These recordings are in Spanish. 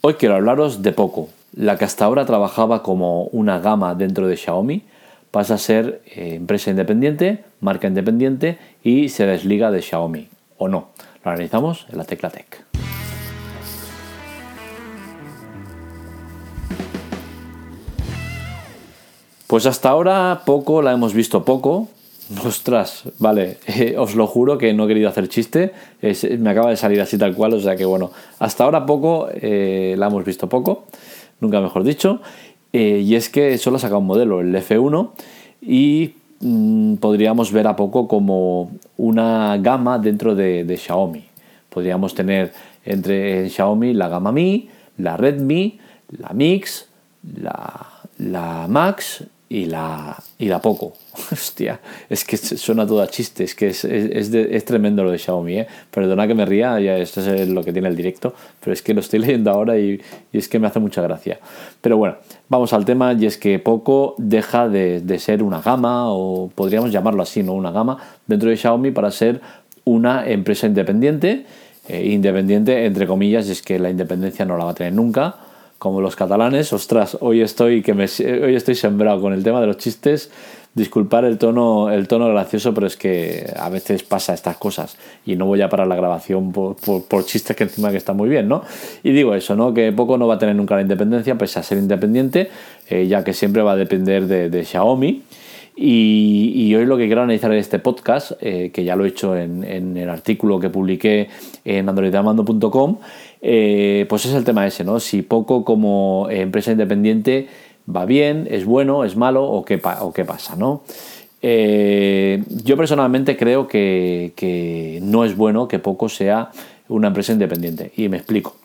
Hoy quiero hablaros de Poco. La que hasta ahora trabajaba como una gama dentro de Xiaomi pasa a ser eh, empresa independiente, marca independiente y se desliga de Xiaomi. ¿O no? Lo analizamos en la Tecla Tech. Pues hasta ahora poco la hemos visto poco, Ostras, vale, eh, os lo juro que no he querido hacer chiste, me acaba de salir así tal cual, o sea que bueno, hasta ahora poco, eh, la hemos visto poco, nunca mejor dicho, eh, y es que solo ha sacado un modelo, el F1, y mm, podríamos ver a poco como una gama dentro de, Xiaomi. Podríamos tener entre Xiaomi la gama Mi, la Redmi, la Mix, la, la Max y la, y la Poco. Hostia, es que suena todo a chiste, es que es, es, tremendo lo de Xiaomi, ¿eh? Perdona que me ría, ya esto es lo que tiene el directo, pero es que lo estoy leyendo ahora y, es que me hace mucha gracia. Pero bueno, vamos al tema y es que Poco deja de, ser una gama, o podríamos llamarlo así, ¿no? Una gama dentro de Xiaomi para ser una empresa independiente, eh, independiente entre comillas, es que la independencia no la va a tener nunca como los catalanes. Ostras, hoy estoy, que me, hoy estoy sembrado con el tema de los chistes. Disculpar el tono, el tono gracioso, pero es que a veces pasa estas cosas y no voy a parar la grabación por, chistes que encima que están muy bien, ¿no? Y digo eso, ¿no? Que poco no va a tener nunca la independencia, pese a ser independiente, eh, ya que siempre va a depender de, Xiaomi. Y, hoy lo que quiero analizar en este podcast, eh, que ya lo he hecho en, en, el artículo que publiqué en androidamando.com, eh, pues es el tema ese, ¿no? Si poco como empresa independiente va bien, es bueno, es malo o qué, o qué pasa, ¿no? Eh, yo personalmente creo que, no es bueno que poco sea una empresa independiente y me explico.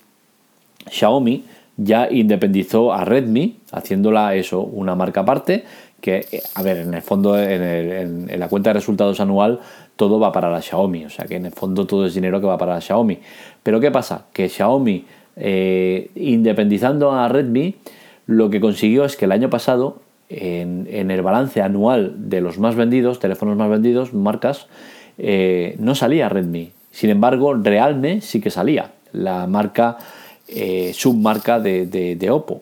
Xiaomi ya independizó a Redmi, haciéndola eso, una marca aparte, que, a ver, en el fondo, en, la cuenta de resultados anual, todo va para la Xiaomi, o sea que en el fondo todo es dinero que va para la Xiaomi. Pero ¿qué pasa? Que Xiaomi, eh, independizando a Redmi, lo que consiguió es que el año pasado, en, el balance anual de los más vendidos, teléfonos más vendidos, marcas, eh, no salía Redmi. Sin embargo, Realme sí que salía, la marca eh, submarca de, Oppo.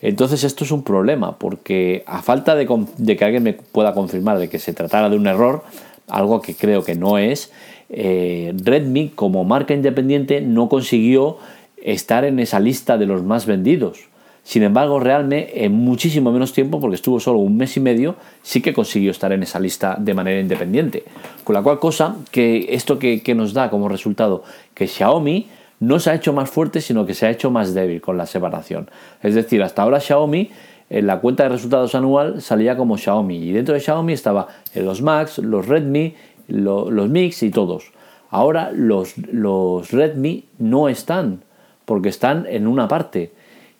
Entonces esto es un problema, porque a falta de, que alguien me pueda confirmar de que se tratara de un error, algo que creo que no es, eh, Redmi como marca independiente no consiguió estar en esa lista de los más vendidos. Sin embargo, Realme en muchísimo menos tiempo, porque estuvo solo un mes y medio, sí que consiguió estar en esa lista de manera independiente. Con la cual cosa, que esto que, nos da como resultado, que Xiaomi no se ha hecho más fuerte, sino que se ha hecho más débil con la separación. Es decir, hasta ahora Xiaomi en la cuenta de resultados anual salía como Xiaomi y dentro de Xiaomi estaba los Max, los Redmi, los Mix y todos. Ahora los, los Redmi no están porque están en una parte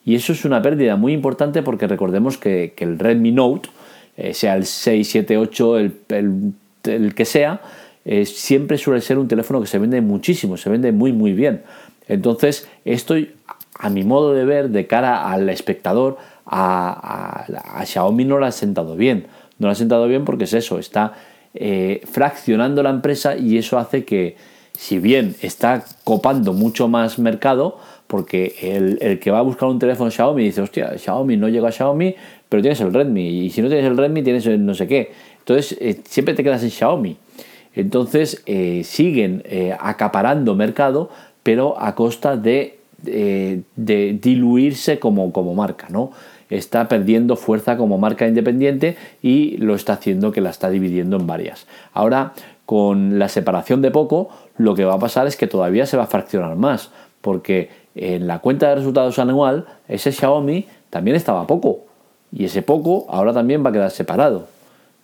y eso es una pérdida muy importante porque recordemos que, el Redmi Note, eh, sea el 6, 7, 8, el, el, que sea, eh, siempre suele ser un teléfono que se vende muchísimo, se vende muy muy bien. Entonces, esto, a mi modo de ver, de cara al espectador, a, Xiaomi no lo ha sentado bien. No lo ha sentado bien porque es eso, está eh, fraccionando la empresa y eso hace que, si bien está copando mucho más mercado, porque el, que va a buscar un teléfono Xiaomi dice, hostia, Xiaomi no llega a Xiaomi, pero tienes el Redmi, y si no tienes el Redmi tienes el no sé qué. Entonces, eh, siempre te quedas en Xiaomi. Entonces, eh, siguen acaparando mercado, pero a costa de, diluirse como, como marca, ¿no? Está perdiendo fuerza como marca independiente y lo está haciendo que la está dividiendo en varias. Ahora, con la separación de poco, lo que va a pasar es que todavía se va a fraccionar más, porque en la cuenta de resultados anual, ese Xiaomi también estaba poco, y ese poco ahora también va a quedar separado,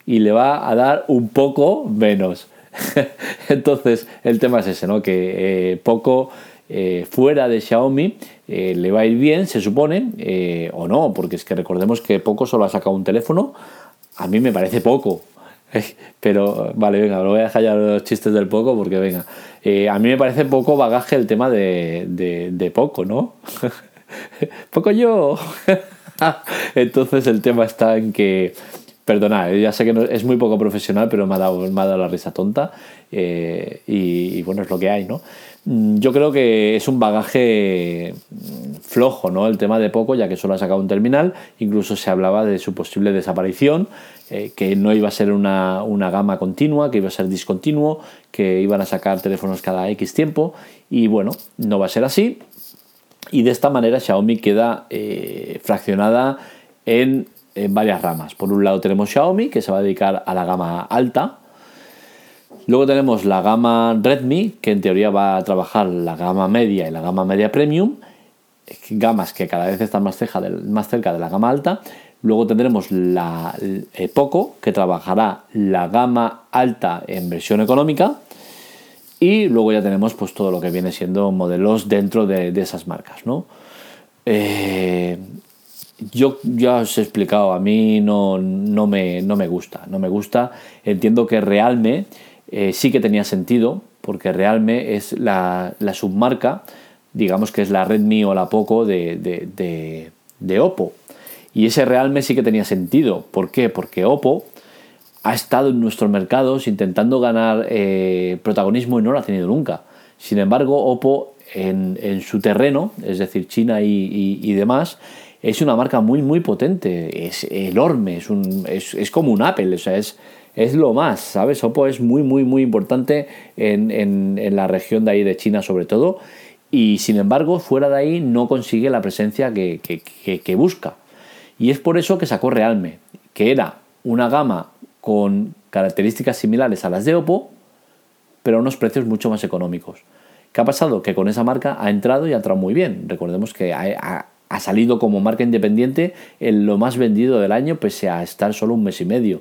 y le va a dar un poco menos. Entonces, el tema es ese, ¿no? Que eh, poco eh, fuera de Xiaomi eh, le va a ir bien, se supone, o no, porque es que recordemos que poco solo ha sacado un teléfono. A mí me parece poco. Pero, vale, venga, lo voy a dejar ya los chistes del poco porque, venga, a mí me parece poco bagaje el tema de, de poco, ¿no? poco yo. Entonces el tema está en que Perdona, ya sé que es muy poco profesional, pero me ha dado, me ha dado la risa tonta. Eh, y, bueno, es lo que hay, ¿no? Mm, yo creo que es un bagaje mm, flojo, ¿no? El tema de poco, ya que solo ha sacado un terminal. Incluso se hablaba de su posible desaparición, eh, que no iba a ser una, gama continua, que iba a ser discontinuo, que iban a sacar teléfonos cada X tiempo. Y bueno, no va a ser así. Y de esta manera Xiaomi queda eh, fraccionada en en varias ramas. Por un lado tenemos Xiaomi, que se va a dedicar a la gama alta. Luego tenemos la gama Redmi, que en teoría va a trabajar la gama media y la gama media premium, gamas que cada vez están más cerca de, más cerca de la gama alta. Luego tendremos la Poco, que trabajará la gama alta en versión económica. Y luego ya tenemos pues, todo lo que viene siendo modelos dentro de, esas marcas. ¿no? Eh, yo ya os he explicado, a mí no, no, me, no me gusta, no me gusta. Entiendo que Realme eh, sí que tenía sentido, porque Realme es la, submarca, digamos que es la Redmi o la Poco de, de, de, Oppo. Y ese Realme sí que tenía sentido. ¿Por qué? Porque Oppo ha estado en nuestros mercados intentando ganar eh, protagonismo y no lo ha tenido nunca. Sin embargo, Oppo en, en su terreno, es decir, China y, y demás, es una marca muy, muy potente, es enorme, es, un, es, como un Apple, o sea, es, es lo más, ¿sabes? Oppo es muy, muy, muy importante en, la región de ahí de China sobre todo, y sin embargo, fuera de ahí no consigue la presencia que, que busca. Y es por eso que sacó Realme, que era una gama con características similares a las de Oppo, pero a unos precios mucho más económicos. ¿Qué ha pasado? Que con esa marca ha entrado y ha entrado muy bien. Recordemos que ha, ha salido como marca independiente en lo más vendido del año, pese a estar solo un mes y medio.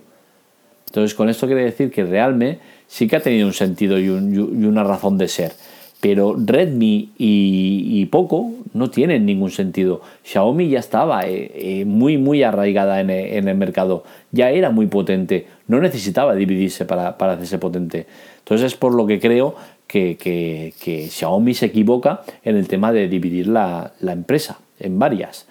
Entonces, con esto quiere decir que realmente sí que ha tenido un sentido y, una razón de ser. Pero Redmi y, Poco no tienen ningún sentido. Xiaomi ya estaba eh, eh, muy, muy arraigada en, el mercado. Ya era muy potente. No necesitaba dividirse para, hacerse potente. Entonces, es por lo que creo que, Xiaomi se equivoca en el tema de dividir la empresa en varias.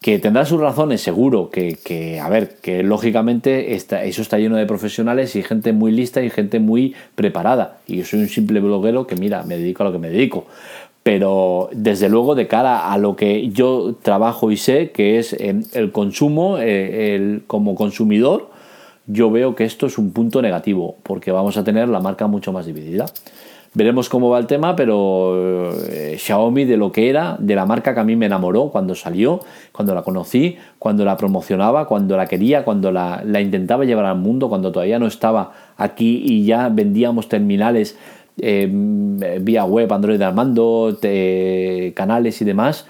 Que tendrá sus razones, seguro, que, a ver, que lógicamente está, eso está lleno de profesionales y gente muy lista y gente muy preparada. Y yo soy un simple bloguero que, mira, me dedico a lo que me dedico. Pero desde luego, de cara a lo que yo trabajo y sé, que es el consumo, eh, el, como consumidor, yo veo que esto es un punto negativo, porque vamos a tener la marca mucho más dividida. Veremos cómo va el tema, pero eh, Xiaomi de lo que era, de la marca que a mí me enamoró cuando salió, cuando la conocí, cuando la promocionaba, cuando la quería, cuando la, intentaba llevar al mundo, cuando todavía no estaba aquí y ya vendíamos terminales eh, vía web, Android Armando, canales y demás.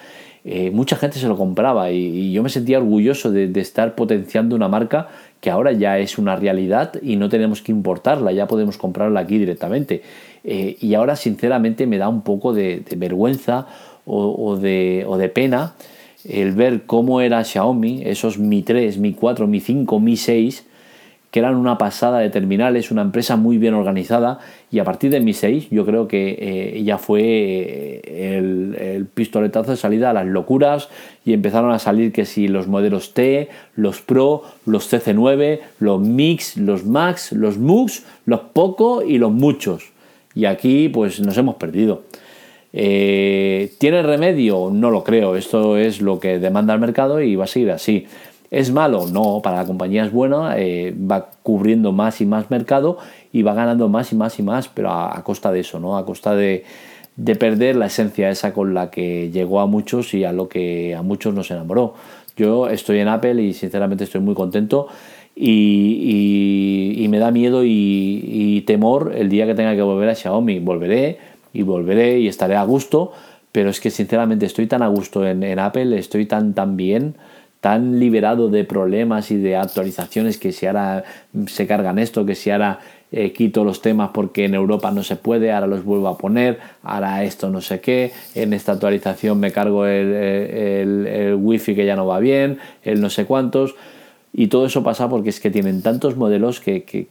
Eh, mucha gente se lo compraba y, yo me sentía orgulloso de, estar potenciando una marca que ahora ya es una realidad y no tenemos que importarla, ya podemos comprarla aquí directamente. Eh, y ahora sinceramente me da un poco de, vergüenza o, de, o, de, pena el ver cómo era Xiaomi, esos Mi 3, Mi 4, Mi 5, Mi 6, que eran una pasada de terminales, una empresa muy bien organizada y a partir de Mi 6 yo creo que eh, ya fue eh, el, pistoletazo de salida a las locuras y empezaron a salir que si los modelos T, los Pro, los CC9, los Mix, los Max, los Mux, los Poco y los muchos. Y aquí pues nos hemos perdido. Eh, ¿Tiene remedio? No lo creo. Esto es lo que demanda el mercado y va a seguir así. ¿Es malo? No, para la compañía es bueno, eh, va cubriendo más y más mercado y va ganando más y más y más, pero a, costa de eso, ¿no? A costa de, perder la esencia esa con la que llegó a muchos y a lo que a muchos nos enamoró. Yo estoy en Apple y sinceramente estoy muy contento y, me da miedo y, temor el día que tenga que volver a Xiaomi. Volveré y volveré y estaré a gusto, pero es que sinceramente estoy tan a gusto en, Apple, estoy tan, tan bien tan liberado de problemas y de actualizaciones que si ahora se cargan esto, que si ahora eh, quito los temas porque en Europa no se puede, ahora los vuelvo a poner, ahora esto no sé qué, en esta actualización me cargo el, el, wifi que ya no va bien, el no sé cuántos. Y todo eso pasa porque es que tienen tantos modelos que, que,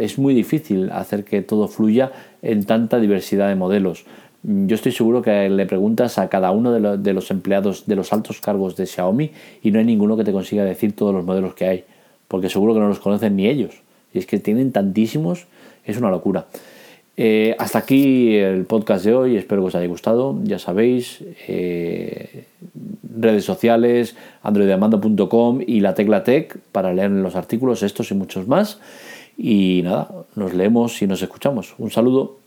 es muy difícil hacer que todo fluya en tanta diversidad de modelos. Yo estoy seguro que le preguntas a cada uno de, los empleados de los altos cargos de Xiaomi y no hay ninguno que te consiga decir todos los modelos que hay porque seguro que no los conocen ni ellos. Y es que tienen tantísimos, es una locura. Eh, hasta aquí el podcast de hoy, espero que os haya gustado. Ya sabéis, eh, redes sociales, androidamando.com y la tecla tech para leer los artículos, estos y muchos más. Y nada, nos leemos y nos escuchamos. Un saludo.